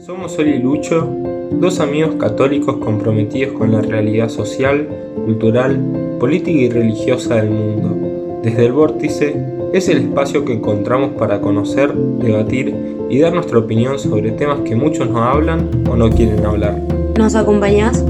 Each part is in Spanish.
Somos Oli y Lucho, dos amigos católicos comprometidos con la realidad social, cultural, política y religiosa del mundo. Desde el Vórtice es el espacio que encontramos para conocer, debatir y dar nuestra opinión sobre temas que muchos no hablan o no quieren hablar. ¿Nos acompañás?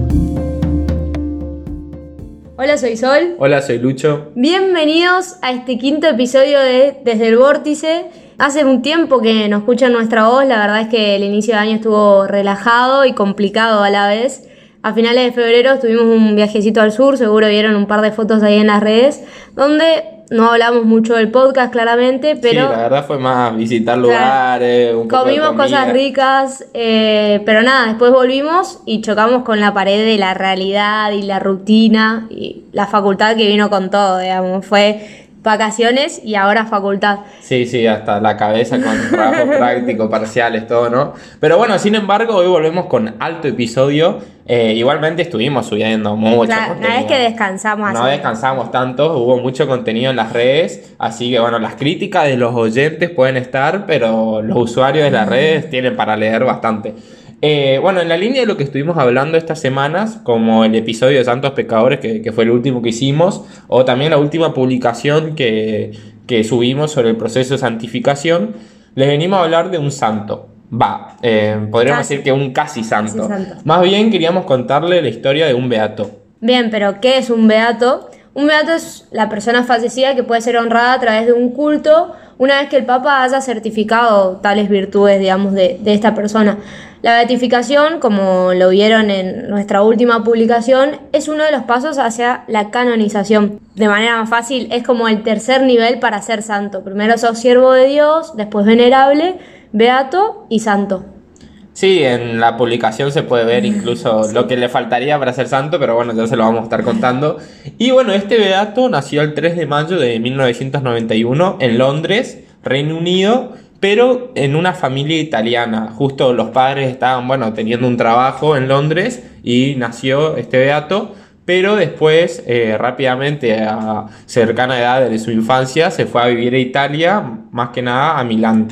Hola, soy Sol. Hola, soy Lucho. Bienvenidos a este quinto episodio de Desde el Vórtice. Hace un tiempo que nos escuchan nuestra voz, la verdad es que el inicio de año estuvo relajado y complicado a la vez. A finales de febrero tuvimos un viajecito al sur, seguro vieron un par de fotos ahí en las redes, donde no hablamos mucho del podcast claramente, pero... Sí, la verdad fue más visitar lugares, un poco Comimos de cosas ricas, eh, pero nada, después volvimos y chocamos con la pared de la realidad y la rutina y la facultad que vino con todo, digamos. Fue vacaciones y ahora facultad. Sí, sí, hasta la cabeza con trabajos prácticos, parciales, todo, ¿no? Pero bueno, sin embargo, hoy volvemos con alto episodio. Eh, igualmente estuvimos subiendo mucho contenido. no es que descansamos No así. descansamos tanto, hubo mucho contenido en las redes, así que bueno, las críticas de los oyentes pueden estar, pero los usuarios de las redes tienen para leer bastante. Eh, bueno, en la línea de lo que estuvimos hablando estas semanas, como el episodio de Santos Pecadores, que, que fue el último que hicimos, o también la última publicación que, que subimos sobre el proceso de santificación, les venimos a hablar de un santo. Va, eh, podríamos Casi. decir que un casi santo. Casi santo. Más bien queríamos contarle la historia de un beato. Bien, pero ¿qué es un beato? Un beato es la persona fallecida que puede ser honrada a través de un culto una vez que el Papa haya certificado tales virtudes, digamos, de, de esta persona. La beatificación, como lo vieron en nuestra última publicación, es uno de los pasos hacia la canonización. De manera más fácil, es como el tercer nivel para ser santo. Primero sos siervo de Dios, después venerable, beato y santo. Sí, en la publicación se puede ver incluso lo que le faltaría para ser santo, pero bueno, ya se lo vamos a estar contando. Y bueno, este beato nació el 3 de mayo de 1991 en Londres, Reino Unido, pero en una familia italiana. Justo los padres estaban, bueno, teniendo un trabajo en Londres y nació este beato. Pero después, eh, rápidamente, a cercana edad de su infancia, se fue a vivir a Italia, más que nada a Milán.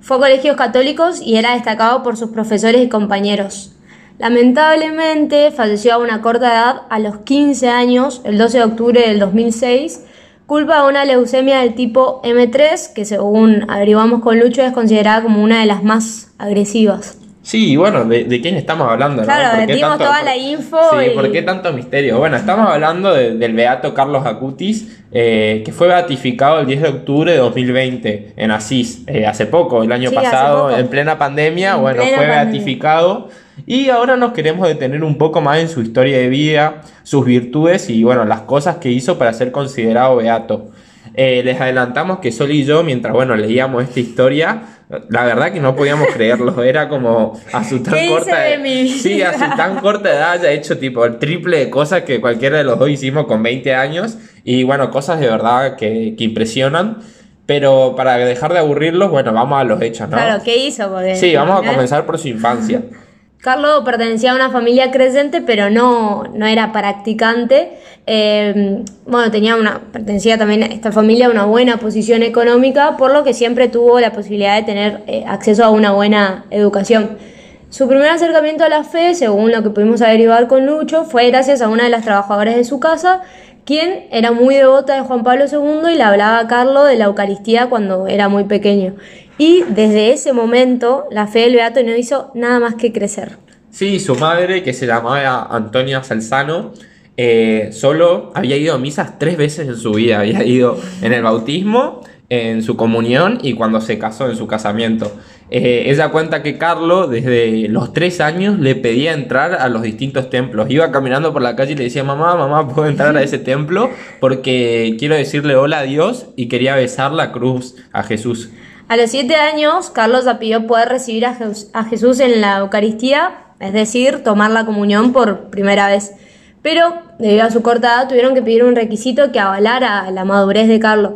Fue a colegios católicos y era destacado por sus profesores y compañeros. Lamentablemente falleció a una corta edad, a los 15 años, el 12 de octubre del 2006, culpa de una leucemia del tipo M3, que según averiguamos con Lucho es considerada como una de las más agresivas. Sí, bueno, ¿de, de quién estamos hablando? no? Claro, ¿Por qué dimos toda la info Sí, y- ¿por qué tanto misterio? Bueno, estamos hablando de- del beato Carlos Acutis, eh, que fue beatificado el 10 de octubre de 2020 en Asís, eh, hace poco, el año Sí, pasado, en plena pandemia, En bueno, plena fue pandemia. beatificado. Y ahora nos queremos detener un poco más en su historia de vida, sus virtudes y bueno, las cosas que hizo para ser considerado beato. Eh, les adelantamos que Sol y yo, mientras bueno, leíamos esta historia, la verdad que no podíamos creerlo, era como a su tan ¿Qué hice corta de mi vida? Sí, a su tan corta edad haya hecho tipo el triple de cosas que cualquiera de los dos hicimos con 20 años y bueno, cosas de verdad que, que impresionan. Pero para dejar de aburrirlos, bueno, vamos a los hechos, ¿no? Claro, ¿qué hizo? Porque, Sí, vamos a ¿eh? comenzar por su infancia. Carlos pertenecía a una familia creyente, pero no, no era practicante. Eh, bueno, tenía una, pertenecía también a esta familia a una buena posición económica, por lo que siempre tuvo la posibilidad de tener eh, acceso a una buena educación. Su primer acercamiento a la fe, según lo que pudimos averiguar con Lucho, fue gracias a una de las trabajadoras de su casa, quien era muy devota de Juan Pablo II y le hablaba a Carlos de la Eucaristía cuando era muy pequeño. Y desde ese momento, la fe del Beato no hizo nada más que crecer. Sí, su madre, que se llamaba Antonia Salzano, eh, solo había ido a misas tres veces en su vida. Había ido en el bautismo, en su comunión y cuando se casó en su casamiento. Eh, ella cuenta que Carlos, desde los tres años, le pedía entrar a los distintos templos. Iba caminando por la calle y le decía, mamá, mamá, ¿puedo entrar a ese templo? Porque quiero decirle hola a Dios y quería besar la cruz a Jesús. A los siete años, Carlos pidió poder recibir a, a Jesús en la Eucaristía, es decir, tomar la comunión por primera vez. Pero, debido a su corta edad, tuvieron que pedir un requisito que avalara la madurez de Carlos.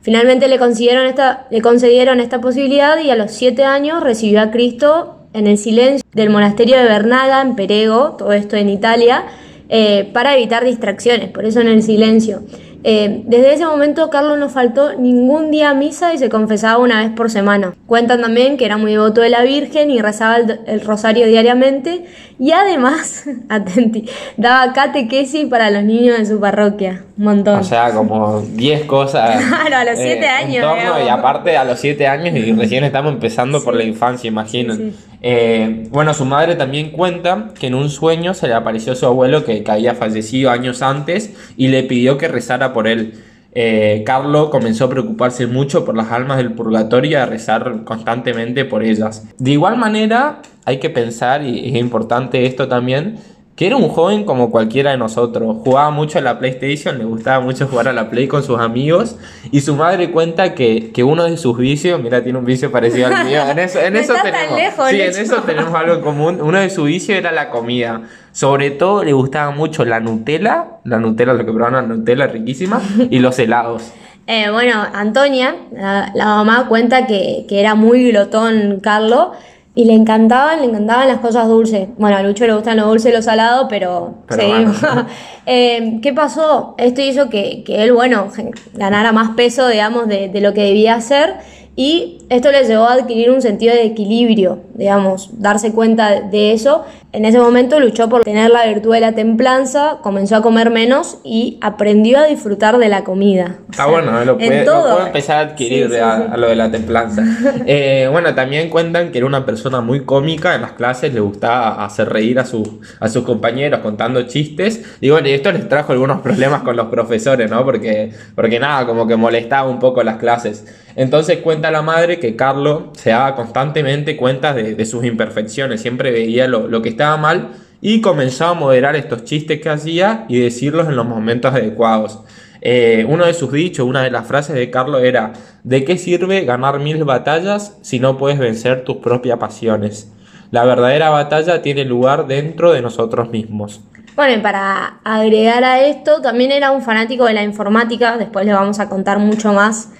Finalmente le concedieron esta, le concedieron esta posibilidad y a los siete años recibió a Cristo en el silencio del monasterio de Bernaga, en Perego, todo esto en Italia, eh, para evitar distracciones, por eso en el silencio. Eh, desde ese momento Carlos no faltó ningún día a misa y se confesaba una vez por semana. Cuentan también que era muy devoto de la Virgen y rezaba el, el rosario diariamente y además, atenti, daba catequesis para los niños de su parroquia. Un montón. O sea, como 10 cosas. Claro, a los eh, siete en años, torno, y aparte a los 7 años y recién estamos empezando por la infancia, imagino. Sí, sí. Eh, bueno, su madre también cuenta que en un sueño se le apareció su abuelo que, había fallecido años antes y le pidió que rezara por él. Eh, Carlo comenzó a preocuparse mucho por las almas del purgatorio y a rezar constantemente por ellas. De igual manera, hay que pensar, y es importante esto también, que era un joven como cualquiera de nosotros. Jugaba mucho a la PlayStation, le gustaba mucho jugar a la Play con sus amigos. Y su madre cuenta que, que uno de sus vicios, mira, tiene un vicio parecido al mío. En eso, en eso tenemos. lejos, sí, en eso tenemos algo en común. Uno de sus vicios era la comida. Sobre todo le gustaba mucho la Nutella, la Nutella, lo que probaban la Nutella riquísima, y los helados. Eh, bueno, Antonia, la, la mamá, cuenta que, que era muy glotón Carlo y le encantaban, le encantaban las cosas dulces. Bueno, a Lucho le gustan lo dulce y lo salado, pero, Pero bueno. Eh, ¿Qué pasó? Esto hizo que, que él, bueno, ganara más peso, digamos, de, de lo que debía hacer y esto le llevó a adquirir un sentido de equilibrio, digamos, darse cuenta de eso. En ese momento luchó por tener la virtud de la templanza, comenzó a comer menos y aprendió a disfrutar de la comida. Está bueno, ¿eh? lo puede, lo puede empezar a adquirir Sí, sí, a, sí. a lo de la templanza. Eh, bueno, también cuentan que era una persona muy cómica en las clases, le gustaba hacer reír a, sus a sus compañeros contando chistes. Y bueno, y esto les trajo algunos problemas con los profesores, ¿no? Porque, porque nada, como que molestaba un poco las clases. Entonces cuenta la madre que Carlos se daba constantemente cuenta de, sus imperfecciones, siempre veía lo, lo que estaba mal y comenzó a moderar estos chistes que hacía y decirlos en los momentos adecuados. Eh, uno de sus dichos, una de las frases de Carlos era, ¿de qué sirve ganar mil batallas si no puedes vencer tus propias pasiones? La verdadera batalla tiene lugar dentro de nosotros mismos. Bueno, y para agregar a esto, también era un fanático de la informática, después le vamos a contar mucho más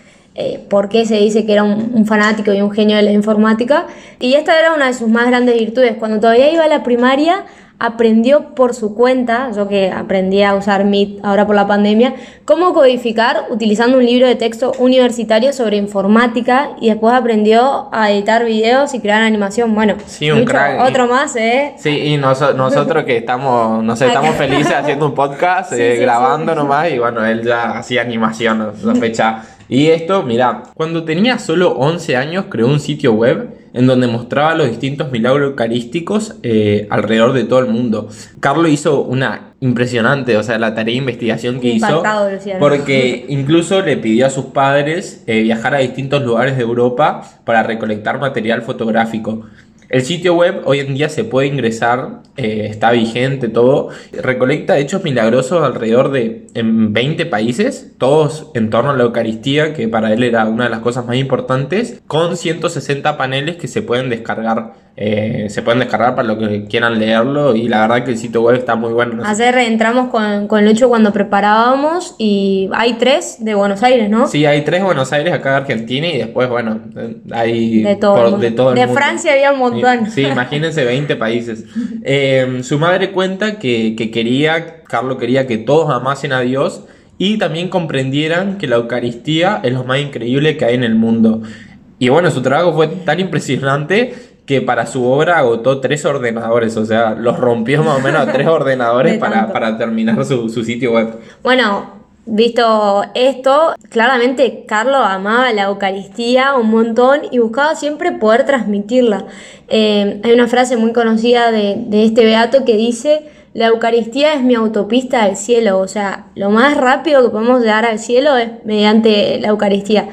eh, por qué se dice que era un, un fanático y un genio de la informática. Y esta era una de sus más grandes virtudes. Cuando todavía iba a la primaria, aprendió por su cuenta, yo que aprendí a usar Meet ahora por la pandemia, cómo codificar utilizando un libro de texto universitario sobre informática y después aprendió a editar videos y crear animación. Bueno, Sí, un crack. otro más, ¿eh? Sí, y noso- nosotros que estamos, no sé, estamos felices haciendo un podcast, Sí, eh, sí, grabando nomás, y bueno, él ya hacía animación, sospecha. Y esto, mira, cuando tenía solo 11 años creó un sitio web en donde mostraba los distintos milagros eucarísticos eh, alrededor de todo el mundo. Carlos hizo una impresionante, o sea, la tarea de investigación que Impactado, hizo, porque incluso le pidió a sus padres eh, viajar a distintos lugares de Europa para recolectar material fotográfico. El sitio web hoy en día se puede ingresar, eh, está vigente todo, recolecta hechos milagrosos alrededor de en 20 países, todos en torno a la Eucaristía, que para él era una de las cosas más importantes, con 160 paneles que se pueden descargar, eh, se pueden descargar para los que quieran leerlo y la verdad que el sitio web está muy bueno. No sé Ayer entramos con, con Lucho cuando preparábamos y hay tres de Buenos Aires, ¿no? Sí, hay tres Buenos Aires acá de Argentina y después, bueno, hay De todo por- el mundo. de todo el De mundo. Francia había un montón. Sí, imagínense 20 países. Eh, su madre cuenta que, que quería, Carlos quería que todos amasen a Dios y también comprendieran que la Eucaristía es lo más increíble que hay en el mundo. Y bueno, su trabajo fue tan impresionante que para su obra agotó tres ordenadores, o sea, los rompió más o menos a tres ordenadores De para, para terminar su, su sitio web. Bueno, visto esto, claramente Carlos amaba la Eucaristía un montón y buscaba siempre poder transmitirla. Eh, hay una frase muy conocida de, de este beato que dice, la Eucaristía es mi autopista al cielo, o sea, lo más rápido que podemos llegar al cielo es mediante la Eucaristía.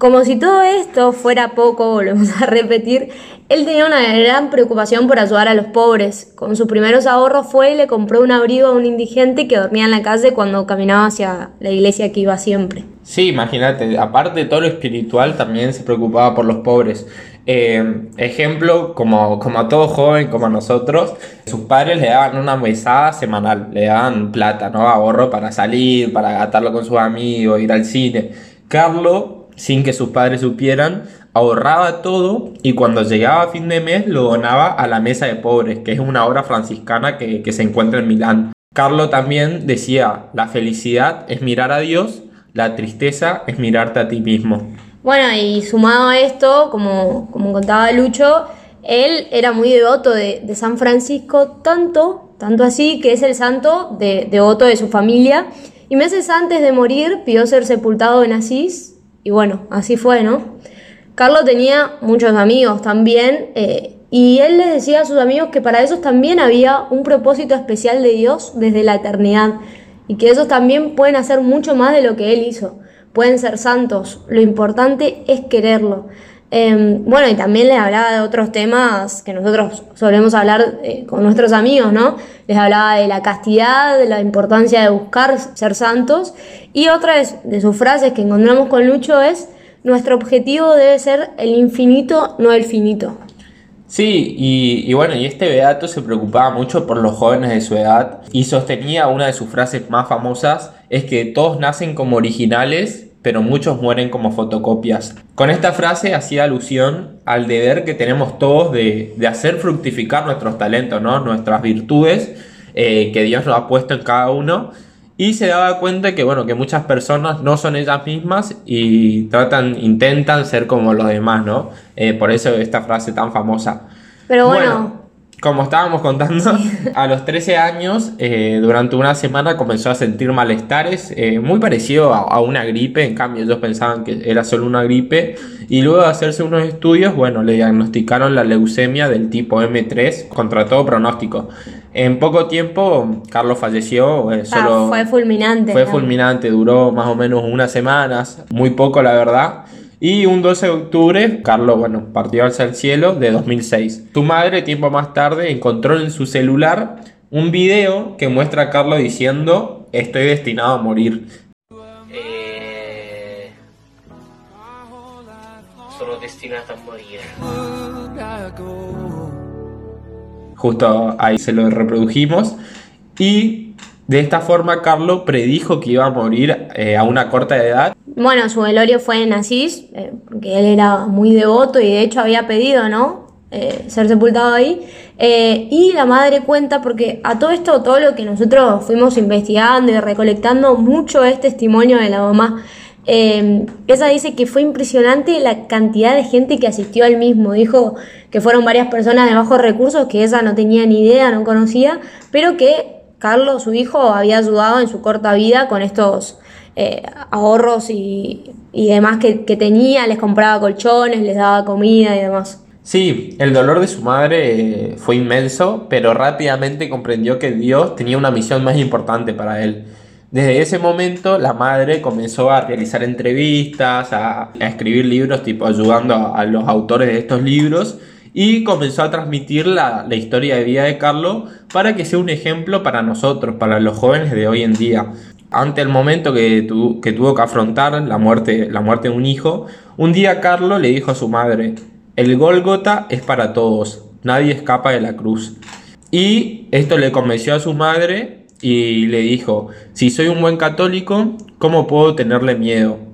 Como si todo esto fuera poco, volvemos a repetir, él tenía una gran preocupación por ayudar a los pobres. Con sus primeros ahorros fue y le compró un abrigo a un indigente que dormía en la calle cuando caminaba hacia la iglesia que iba siempre. Sí, imagínate, aparte de todo lo espiritual, también se preocupaba por los pobres. Eh, ejemplo, como, como a todo joven, como a nosotros, sus padres le daban una mesada semanal, le daban plata, ¿no? Ahorro para salir, para gastarlo con sus amigos, ir al cine. Carlos, sin que sus padres supieran, ahorraba todo y cuando llegaba a fin de mes lo donaba a la Mesa de Pobres, que es una obra franciscana que, que se encuentra en Milán. Carlo también decía, la felicidad es mirar a Dios, la tristeza es mirarte a ti mismo. Bueno, y sumado a esto, como, como contaba Lucho, él era muy devoto de, San Francisco, tanto, tanto así que es el santo de, devoto de su familia. Y meses antes de morir pidió ser sepultado en Asís, y bueno, así fue, ¿no? Carlos tenía muchos amigos también, eh, y él les decía a sus amigos que para esos también había un propósito especial de Dios desde la eternidad, y que esos también pueden hacer mucho más de lo que él hizo pueden ser santos, lo importante es quererlo. Em, bueno, y también les hablaba de otros temas que nosotros solemos hablar eh, con nuestros amigos, ¿no? Les hablaba de la castidad, de la importancia de buscar ser santos. Y otra de sus frases que encontramos con Lucho es, nuestro objetivo debe ser el infinito, no el finito. Sí, y, y, bueno, y este Beato se preocupaba mucho por los jóvenes de su edad y sostenía una de sus frases más famosas, es que todos nacen como originales, pero muchos mueren como fotocopias. Con esta frase hacía alusión al deber que tenemos todos de, de hacer fructificar nuestros talentos, ¿no? nuestras virtudes eh, que Dios nos ha puesto en cada uno y se daba cuenta que bueno que muchas personas no son ellas mismas y tratan intentan ser como los demás no eh, por eso esta frase tan famosa pero bueno, como estábamos contando a los 13 años eh, durante una semana comenzó a sentir malestares eh, muy parecido a, a, una gripe en cambio ellos pensaban que era solo una gripe y luego de hacerse unos estudios bueno le diagnosticaron la leucemia del tipo M3 contra todo pronóstico en poco tiempo, Carlos falleció. Eh, solo ah, fue fulminante. Fue fulminante, duró más o menos unas semanas, muy poco la verdad. Y un 12 de octubre, Carlos, bueno, partió hacia el cielo de 2006. Su madre, tiempo más tarde, encontró en su celular un video que muestra a Carlos diciendo, estoy destinado a morir. Eh... Solo destinado a morir. Justo ahí se lo reprodujimos. Y de esta forma Carlos predijo que iba a morir eh, a una corta edad. Bueno, su velorio fue en Asís, eh, porque él era muy devoto y de hecho había pedido, ¿no? Eh, ser sepultado ahí. Eh, y la madre cuenta, porque a todo esto, todo lo que nosotros fuimos investigando y recolectando, mucho es testimonio de la mamá. Eh, esa dice que fue impresionante la cantidad de gente que asistió al mismo. Dijo que fueron varias personas de bajos recursos que esa no tenía ni idea, no conocía, pero que Carlos, su hijo, había ayudado en su corta vida con estos eh, ahorros y, y demás que, que, tenía, les compraba colchones, les daba comida y demás. Sí, el dolor de su madre fue inmenso, pero rápidamente comprendió que Dios tenía una misión más importante para él. Desde ese momento la madre comenzó a realizar entrevistas, a, a escribir libros, tipo ayudando a, los autores de estos libros y comenzó a transmitir la, la, historia de vida de Carlos para que sea un ejemplo para nosotros, para los jóvenes de hoy en día. Ante el momento que, tu, que tuvo que afrontar la muerte, la muerte de un hijo, un día Carlos le dijo a su madre, el Gólgota es para todos, nadie escapa de la cruz. Y esto le convenció a su madre y le dijo, si soy un buen católico, ¿cómo puedo tenerle miedo?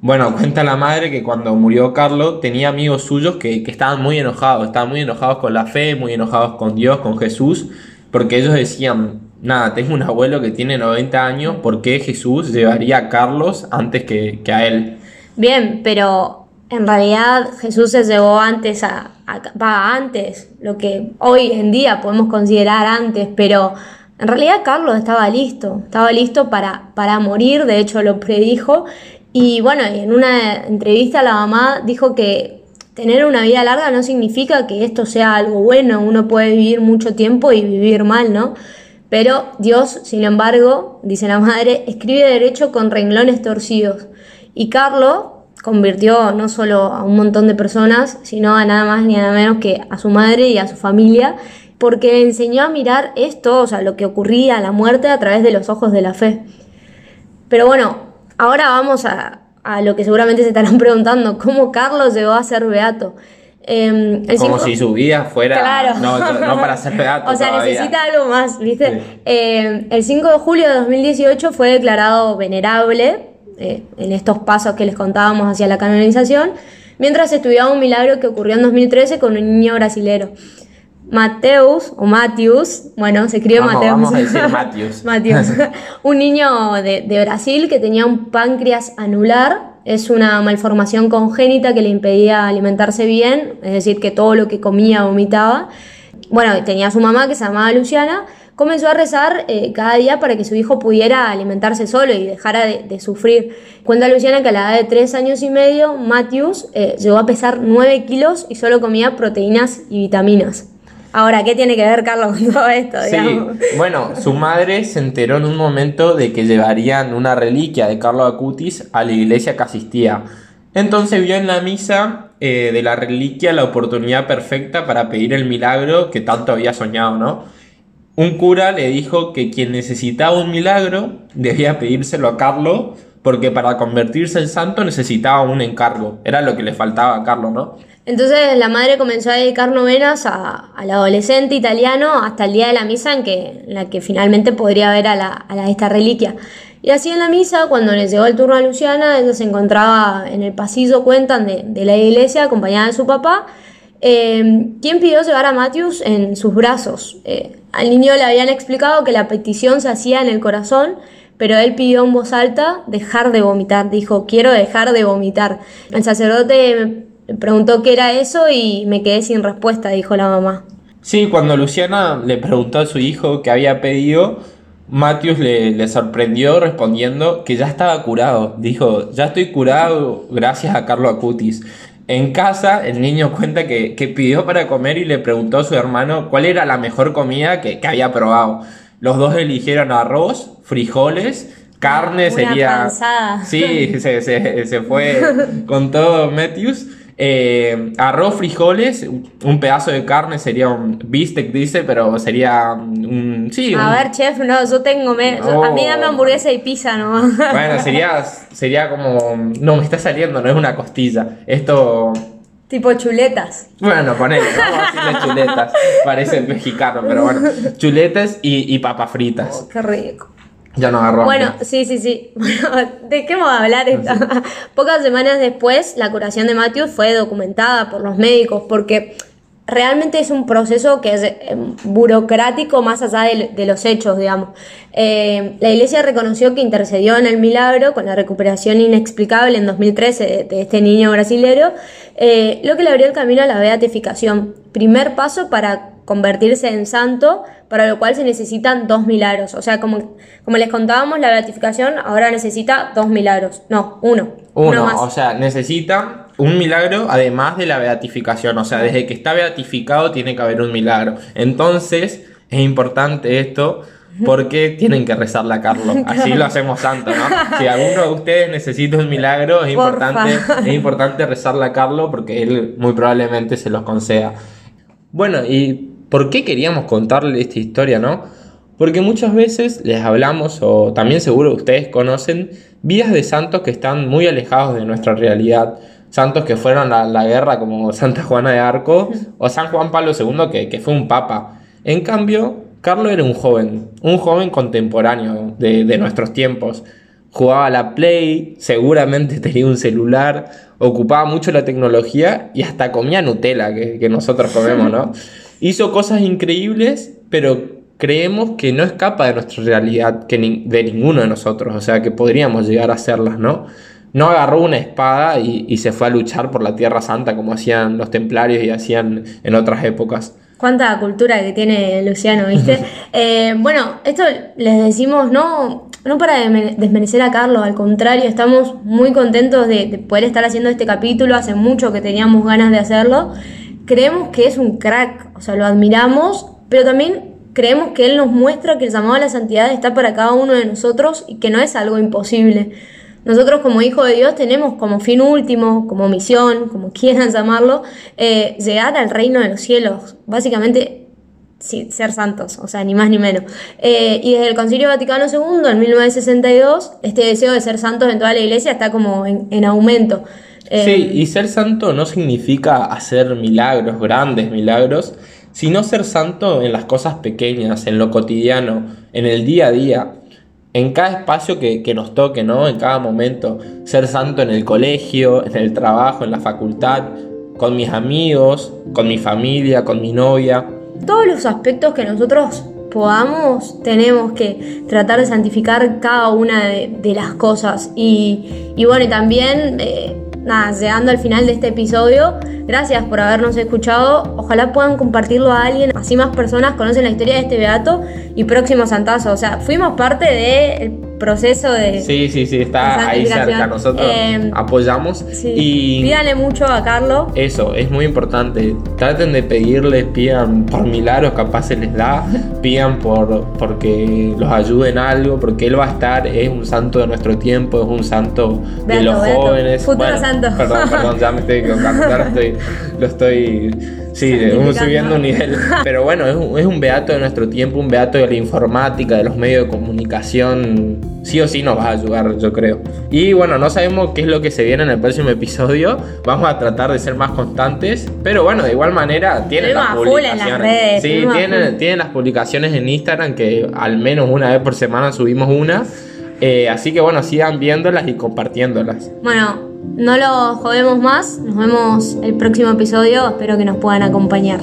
Bueno, cuenta la madre que cuando murió Carlos tenía amigos suyos que, que, estaban muy enojados, estaban muy enojados con la fe, muy enojados con Dios, con Jesús, porque ellos decían, nada, tengo un abuelo que tiene 90 años, ¿por qué Jesús llevaría a Carlos antes que, que a él? Bien, pero en realidad Jesús se llevó antes a, antes, lo que hoy en día podemos considerar antes, pero en realidad Carlos estaba listo, estaba listo para, para morir, de hecho lo predijo. Y bueno, en una entrevista la mamá dijo que tener una vida larga no significa que esto sea algo bueno, uno puede vivir mucho tiempo y vivir mal, ¿no? Pero Dios, sin embargo, dice la madre, escribe derecho con renglones torcidos. Y Carlos convirtió no solo a un montón de personas, sino a nada más ni nada menos que a su madre y a su familia porque le enseñó a mirar esto, o sea, lo que ocurría, la muerte, a través de los ojos de la fe. Pero bueno, ahora vamos a, a lo que seguramente se estarán preguntando, ¿cómo Carlos llegó a ser beato? Eh, Como cinco... si su vida fuera claro. no, no, para ser beato. o sea, todavía. necesita algo más, ¿viste? Sí. Eh, el 5 de julio de 2018 fue declarado venerable eh, en estos pasos que les contábamos hacia la canonización, mientras estudiaba un milagro que ocurrió en 2013 con un niño brasilero. Mateus, o Matius, bueno, se escribe Mateus. vamos a decir Matius. Matius. un niño de, de Brasil que tenía un páncreas anular. Es una malformación congénita que le impedía alimentarse bien, es decir, que todo lo que comía vomitaba. Bueno, tenía su mamá que se llamaba Luciana. Comenzó a rezar eh, cada día para que su hijo pudiera alimentarse solo y dejara de, de sufrir. Cuenta Luciana que a la edad de 3 años y medio, Matthews eh, llegó a pesar 9 kilos y solo comía proteínas y vitaminas. Ahora, ¿qué tiene que ver Carlos con todo esto? Sí, bueno, su madre se enteró en un momento de que llevarían una reliquia de Carlo Acutis a la iglesia que asistía. Entonces vio en la misa eh, de la reliquia la oportunidad perfecta para pedir el milagro que tanto había soñado, ¿no? Un cura le dijo que quien necesitaba un milagro debía pedírselo a Carlo porque para convertirse en santo necesitaba un encargo. Era lo que le faltaba a Carlo, ¿no? Entonces la madre comenzó a dedicar novenas a- al adolescente italiano hasta el día de la misa en, que, la que finalmente podría ver a, esta reliquia. Y así en la misa, cuando le llegó el turno a Luciana, ella se encontraba en el pasillo, cuentan, de, de la iglesia acompañada de su papá, eh, quien pidió llevar a Matthews en sus brazos. Eh, al niño le habían explicado que la petición se hacía en el corazón, pero él pidió en voz alta dejar de vomitar. Dijo, quiero dejar de vomitar. El sacerdote me preguntó qué era eso y me quedé sin respuesta, dijo la mamá. Sí, cuando Luciana le preguntó a su hijo qué había pedido, Matthews le, sorprendió respondiendo que ya estaba curado. Dijo, ya estoy curado gracias a Carlo Acutis. En casa, el niño cuenta que, que pidió para comer y le preguntó a su hermano cuál era la mejor comida que, que había probado. Los dos eligieron arroz, frijoles, carne Una sería... panzada. Sí, se, se- se fue con todo Matthews. Eh, arroz, frijoles, un pedazo de carne sería un bistec, dice, pero sería un... Sí, A un- ver, chef, no, yo tengo... me- a mí dame Oh. hamburguesa y pizza nomás. Bueno, sería, sería como... No, me está saliendo, no es una costilla. Esto... tipo chuletas. Bueno, ponele, vamos a decirle chuletas. Parece mexicano, pero bueno. Chuletas y, y papas fritas. Qué rico. Ya no agarró. hambre. Bueno, sí, sí, sí. Bueno, ¿de qué vamos a hablar? Esta? Pocas semanas después, la curación de Matthews fue documentada por los médicos porque realmente es un proceso que es eh, burocrático más allá de, los hechos, digamos. Eh, la iglesia reconoció que intercedió en el milagro con la recuperación inexplicable en 2013 de, de este niño brasilero, eh, lo que le abrió el camino a la beatificación. Primer paso para convertirse en santo, para lo cual se necesitan dos milagros. O sea, como, como les contábamos, la beatificación ahora necesita dos milagros. No, uno. Uno, más. o sea, necesita un milagro además de la beatificación. O sea, desde que está beatificado tiene que haber un milagro. Entonces, es importante esto porque tienen que rezarle a Carlos. Así lo hacemos santo, ¿no? Si alguno de ustedes necesita un milagro, es Porfa. importante, es importante rezarle a Carlos porque él muy probablemente se los conceda. Bueno, ¿y por qué queríamos contarle esta historia, no? Porque muchas veces les hablamos, o también seguro ustedes conocen, vidas de santos que están muy alejados de nuestra realidad. Santos que fueron a la guerra como Santa Juana de Arco o San Juan Pablo II, que, que fue un papa. En cambio, Carlos era un joven, un joven contemporáneo de, de nuestros tiempos. Jugaba a la Play, seguramente tenía un celular, ocupaba mucho la tecnología y hasta comía Nutella, que, que nosotros comemos, ¿no? Hizo cosas increíbles, pero creemos que no escapa de nuestra realidad, que ni- de ninguno de nosotros, o sea, que podríamos llegar a hacerlas, ¿no? No agarró una espada y, y se fue a luchar por la Tierra Santa como hacían los templarios y hacían en otras épocas. Cuánta cultura que tiene Luciano, ¿viste? Eh, bueno, esto les decimos no, no para desme- desmerecer a Carlos, al contrario, estamos muy contentos de, de poder estar haciendo este capítulo, hace mucho que teníamos ganas de hacerlo. Creemos que es un crack, o sea, lo admiramos, pero también creemos que él nos muestra que el llamado a la santidad está para cada uno de nosotros y que no es algo imposible. Nosotros como hijos de Dios tenemos como fin último, como misión, como quieran llamarlo, eh, llegar al reino de los cielos. Básicamente, sí, ser santos, o sea, ni más ni menos. Eh, y desde el Concilio Vaticano II, en 1962, este deseo de ser santos en toda la iglesia está como en, en aumento. Eh, Sí, y ser santo no significa hacer milagros, grandes milagros, sino ser santo en las cosas pequeñas, en lo cotidiano, en el día a día, en cada espacio que, que nos toque, ¿no? En cada momento. Ser santo en el colegio, en el trabajo, en la facultad, con mis amigos, con mi familia, con mi novia. todos los aspectos que nosotros podamos, tenemos que tratar de santificar cada una de, las cosas. Y, bueno, y también, eh, nada, llegando al final de este episodio, gracias por habernos escuchado. Ojalá puedan compartirlo a alguien, así más personas conocen la historia de este beato y próximo santazo. O sea, fuimos parte del proceso de. Sí, sí, sí, está ahí cerca. Nosotros em, apoyamos. Y pídanle mucho a Carlos. Eso, es muy importante. Traten de pedirles, pidan por milagros, capaz se les da. pidan por porque los ayuden algo, porque él va a estar, es un santo de nuestro tiempo, es un santo de los jóvenes. Futuro santo. Perdón, perdón, ya me estoy equivocando. Ahora estoy, lo estoy Sí, subiendo un nivel. Pero bueno, es un, es un, beato de nuestro tiempo, un beato de la informática, de los medios de comunicación. Sí o sí nos va a ayudar, yo creo. Y bueno, no sabemos qué es lo que se viene en el próximo episodio. Vamos a tratar de ser más constantes. Pero bueno, de igual manera, tienen las publicaciones. sí, tienen, tienen las publicaciones en Instagram que al menos una vez por semana subimos una. Eh, así que bueno, sigan viéndolas y compartiéndolas. Bueno, no lo jodemos más. Nos vemos el próximo episodio. Espero que nos puedan acompañar.